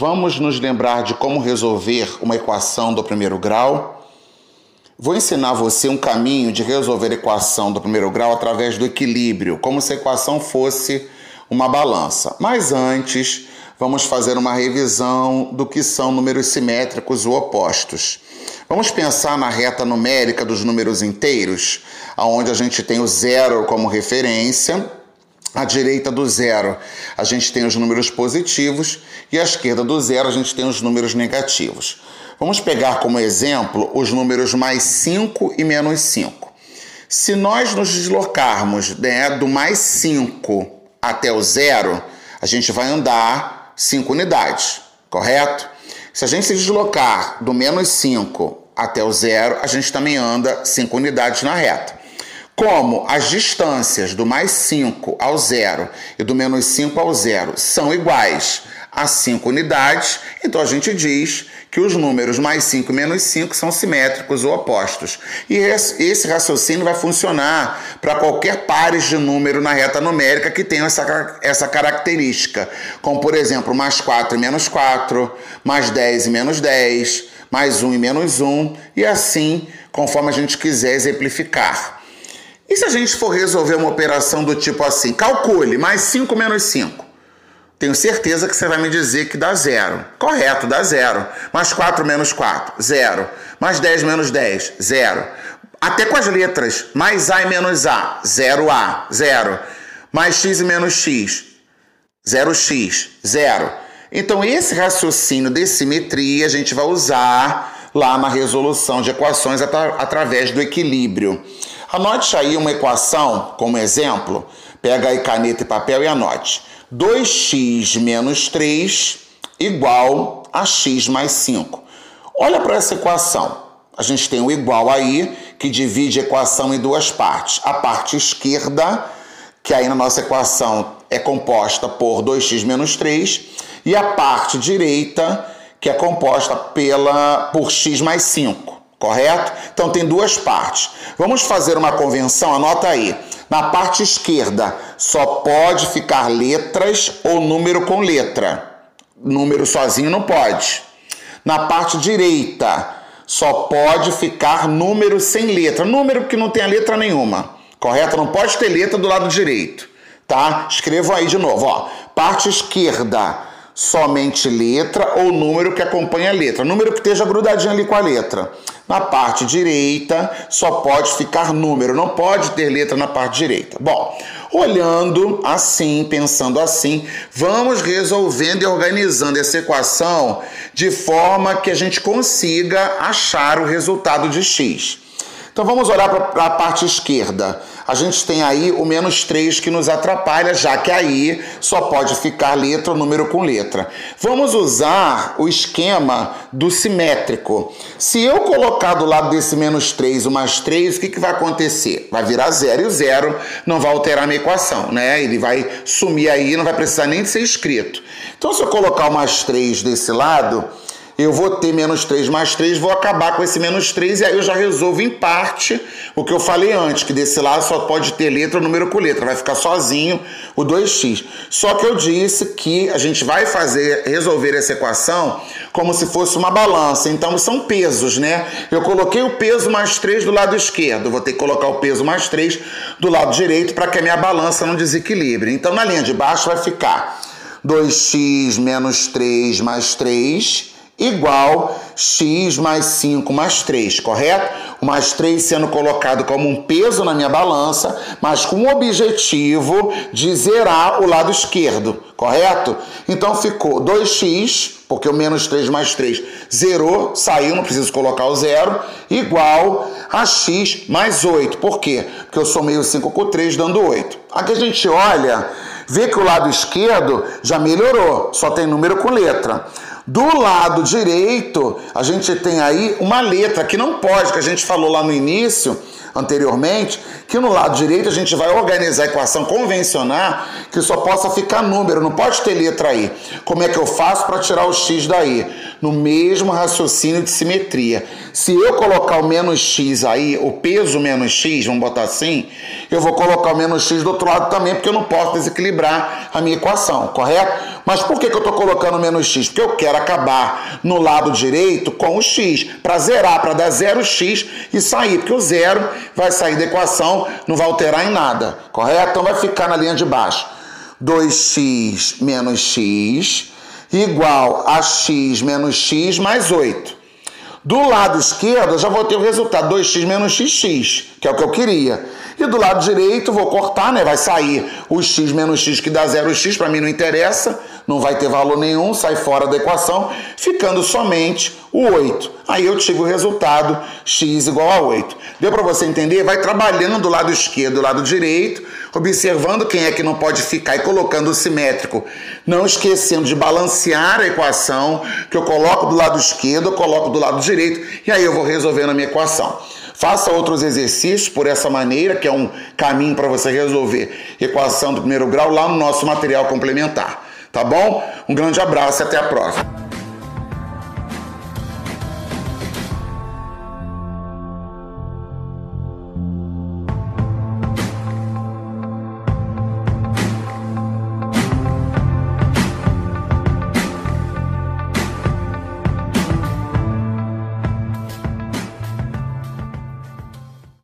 Vamos nos lembrar de como resolver uma equação do primeiro grau? Vou ensinar você um caminho de resolver a equação do primeiro grau através do equilíbrio, como se a equação fosse uma balança. Mas antes, vamos fazer uma revisão do que são números simétricos ou opostos. Vamos pensar na reta numérica dos números inteiros, onde a gente tem o zero como referência. À direita do zero, a gente tem os números positivos e à esquerda do zero, a gente tem os números negativos. Vamos pegar como exemplo os números mais 5 e menos 5. Se nós nos deslocarmos né, do mais 5 até o zero, a gente vai andar 5 unidades, correto? Se a gente se deslocar do menos 5 até o zero, a gente também anda 5 unidades na reta. Como as distâncias do mais 5 ao zero e do menos 5 ao zero são iguais a 5 unidades, então a gente diz que os números mais 5 e menos 5 são simétricos ou opostos. E esse raciocínio vai funcionar para qualquer pares de número na reta numérica que tenham essa, essa característica, como por exemplo, mais 4 e menos 4, mais 10 e menos 10, mais 1 e menos 1, e assim, conforme a gente quiser exemplificar. E se a gente for resolver uma operação do tipo assim, calcule mais 5 menos 5. Tenho certeza que você vai me dizer que dá zero. Correto, dá zero. Mais 4 menos 4, zero. Mais 10 menos 10, zero. Até com as letras. Mais A e menos A, zero A, zero. Mais X e menos X, zero X, zero. Então, esse raciocínio de simetria a gente vai usar lá na resolução de equações atra através do equilíbrio. Anote aí uma equação como exemplo. Pega aí caneta e papel e anote. 2x menos 3 igual a x mais 5. Olha para essa equação. A gente tem o igual aí, que divide a equação em duas partes. A parte esquerda, que aí na nossa equação é composta por 2x menos 3, e a parte direita, que é composta pela, por x mais 5, correto? Então tem duas partes. Vamos fazer uma convenção, anota aí. Na parte esquerda, só pode ficar letras ou número com letra. Número sozinho não pode. Na parte direita, só pode ficar número sem letra. Número que não tem letra nenhuma. Correto? Não pode ter letra do lado direito. Tá? Escrevo aí de novo, ó. Parte esquerda, somente letra ou número que acompanha a letra. Número que esteja grudadinho ali com a letra. Na parte direita só pode ficar número, não pode ter letra na parte direita. Bom, olhando assim, pensando assim, vamos resolvendo e organizando essa equação de forma que a gente consiga achar o resultado de x. Então vamos olhar para a parte esquerda. A gente tem aí o menos 3 que nos atrapalha, já que aí só pode ficar letra ou número com letra. Vamos usar o esquema do simétrico. Se eu colocar do lado desse menos 3 o mais 3, o que, que vai acontecer? Vai virar zero e o zero não vai alterar a minha equação, né? Ele vai sumir aí, não vai precisar nem de ser escrito. Então se eu colocar o mais 3 desse lado eu vou ter menos 3 mais 3, vou acabar com esse menos 3 e aí eu já resolvo em parte o que eu falei antes, que desse lado só pode ter letra ou número com letra, vai ficar sozinho o 2x. Só que eu disse que a gente vai fazer, resolver essa equação como se fosse uma balança, então são pesos, né? Eu coloquei o peso mais 3 do lado esquerdo, vou ter que colocar o peso mais 3 do lado direito para que a minha balança não desequilibre. Então na linha de baixo vai ficar 2x menos 3 mais 3 igual x mais 5 mais 3, correto? O mais 3 sendo colocado como um peso na minha balança, mas com o objetivo de zerar o lado esquerdo, correto? Então ficou 2x, porque o menos 3 mais 3 zerou, saiu, não preciso colocar o zero, igual a x mais 8. Por quê? Porque eu somei o 5 com 3, dando 8. Aqui a gente olha, vê que o lado esquerdo já melhorou, só tem número com letra. Do lado direito, a gente tem aí uma letra que não pode, que a gente falou lá no início, anteriormente, que no lado direito a gente vai organizar a equação convencional que só possa ficar número, não pode ter letra aí. Como é que eu faço para tirar o x daí? No mesmo raciocínio de simetria. Se eu colocar o menos x aí, o peso menos x, vamos botar assim, eu vou colocar o menos x do outro lado também, porque eu não posso desequilibrar a minha equação, correto? Mas por que, que eu estou colocando menos x? Porque eu quero acabar no lado direito com o x, para zerar, para dar zero x e sair, porque o zero vai sair da equação, não vai alterar em nada, correto? Então vai ficar na linha de baixo. 2x menos x igual a x menos x mais 8. Do lado esquerdo, eu já vou ter o resultado 2x menos xx, que é o que eu queria. E do lado direito, vou cortar, né? Vai sair o x menos x que dá 0x, para mim não interessa, não vai ter valor nenhum, sai fora da equação, ficando somente o 8. Aí eu tive o resultado x igual a 8. Deu para você entender? Vai trabalhando do lado esquerdo, do lado direito, observando quem é que não pode ficar e colocando o simétrico. Não esquecendo de balancear a equação, que eu coloco do lado esquerdo, eu coloco do lado direito, e aí eu vou resolvendo a minha equação. Faça outros exercícios por essa maneira, que é um caminho para você resolver equação do primeiro grau lá no nosso material complementar. Tá bom? Um grande abraço e até a próxima.